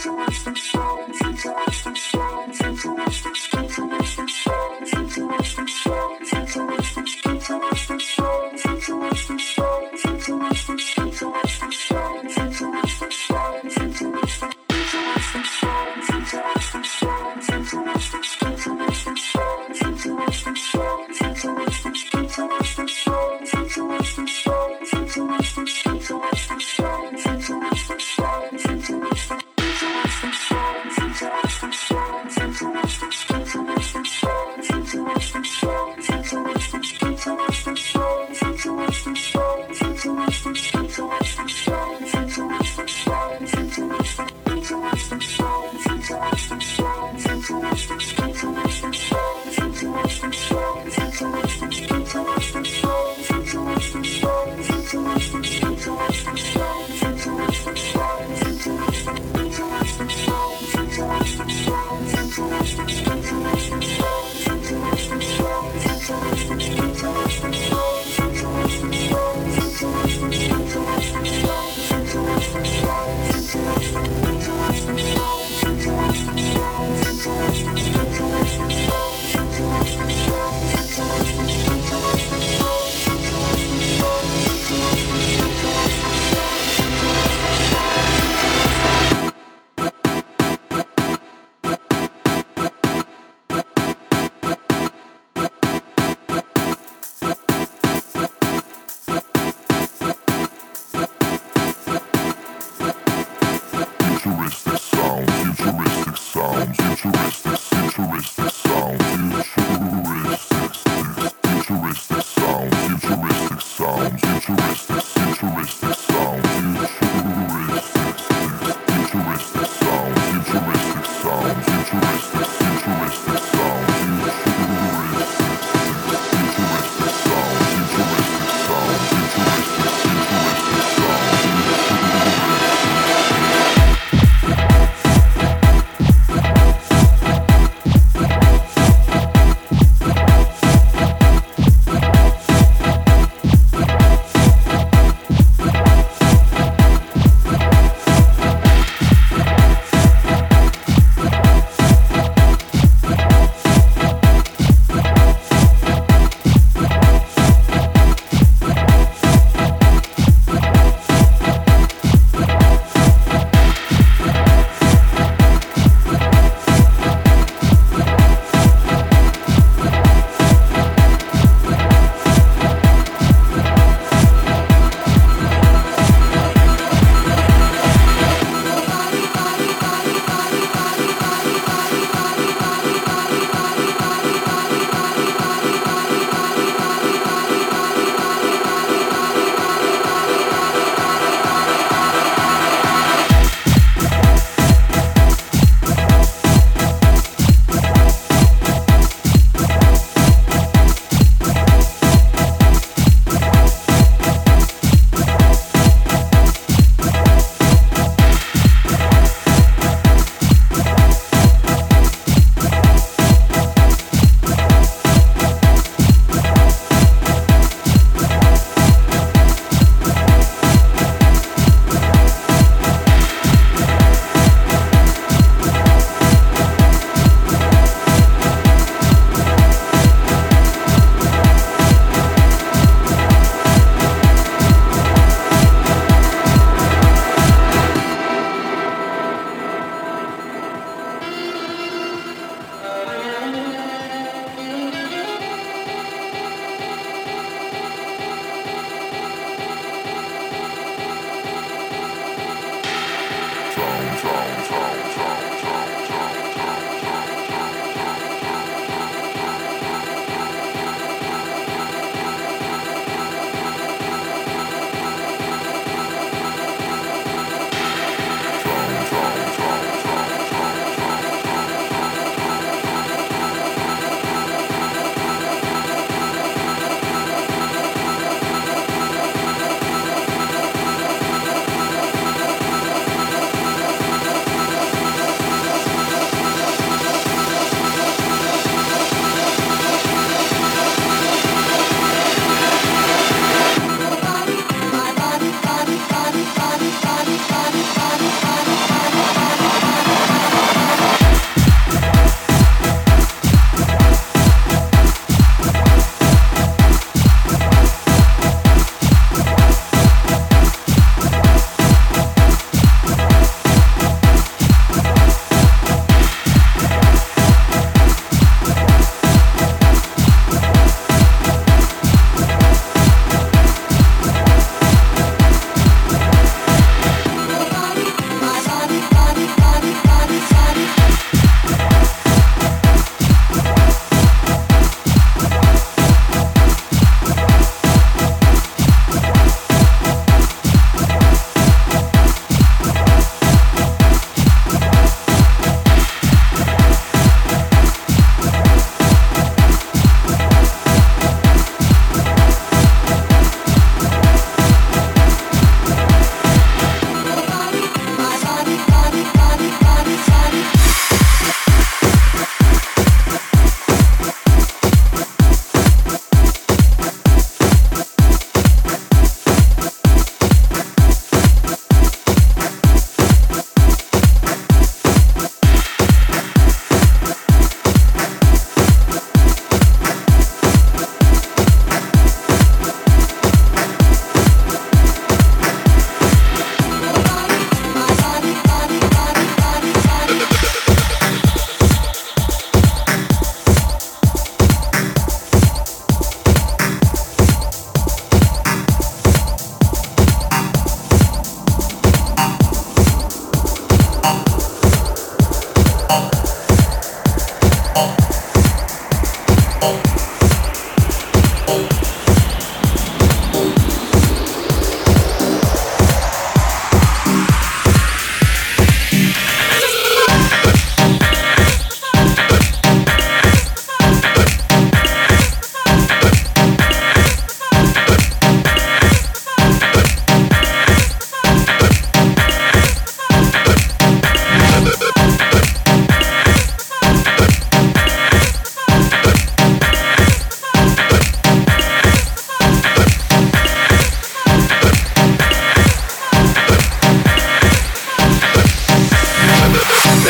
Situations so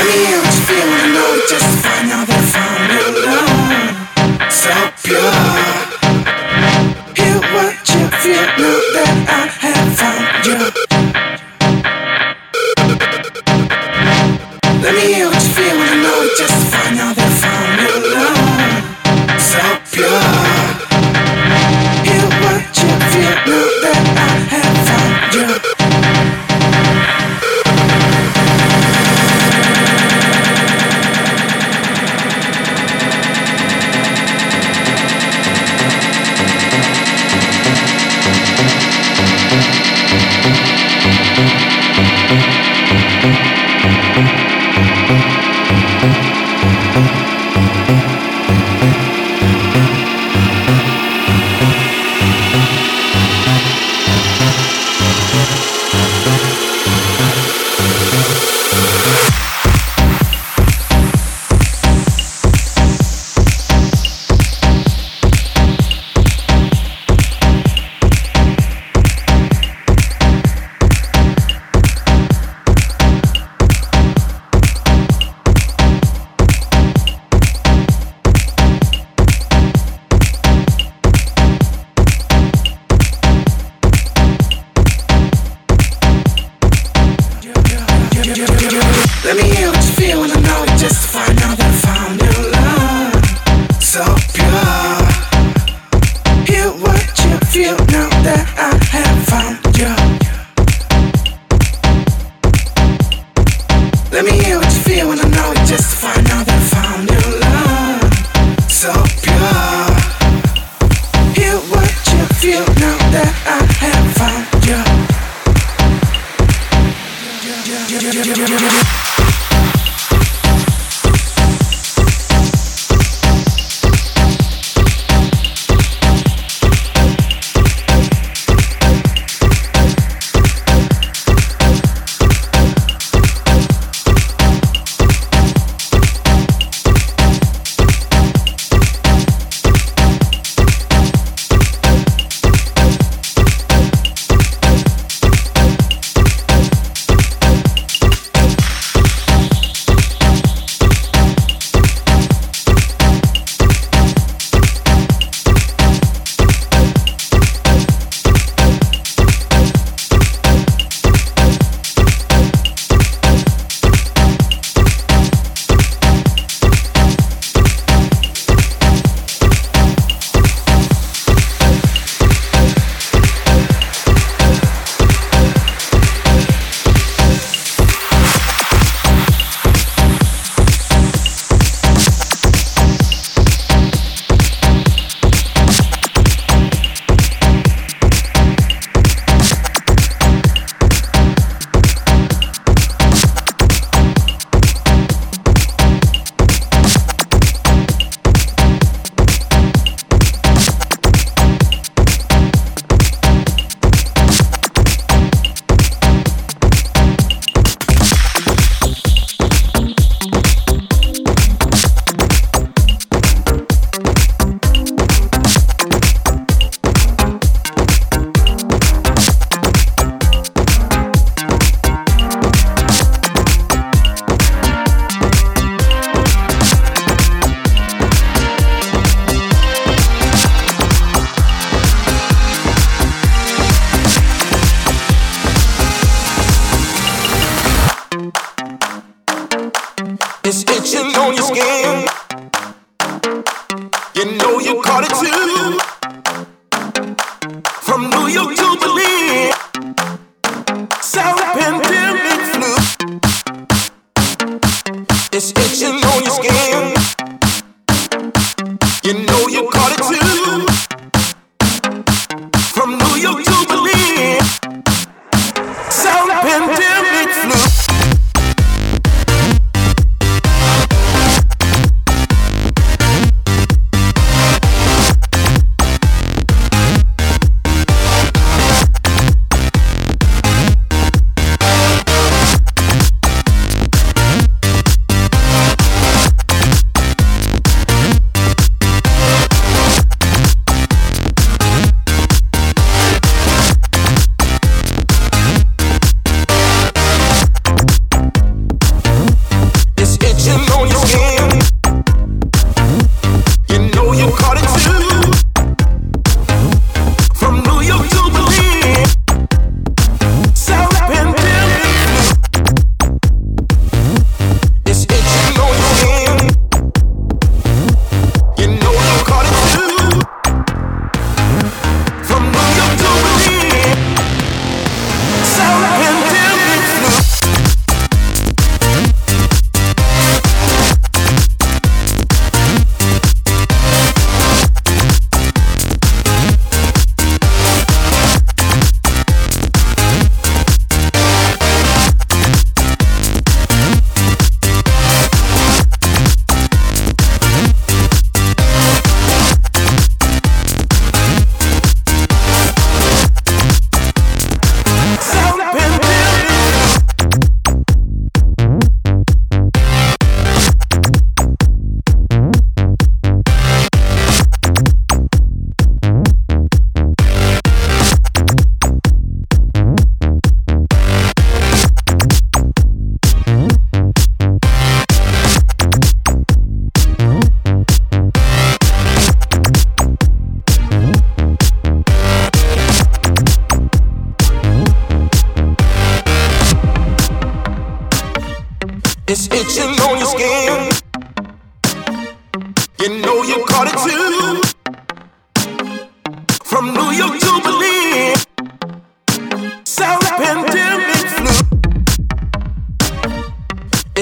Let me feeling feel just that I have found you.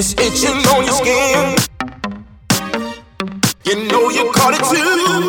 It's itching on your skin. You know you caught it too.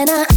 and I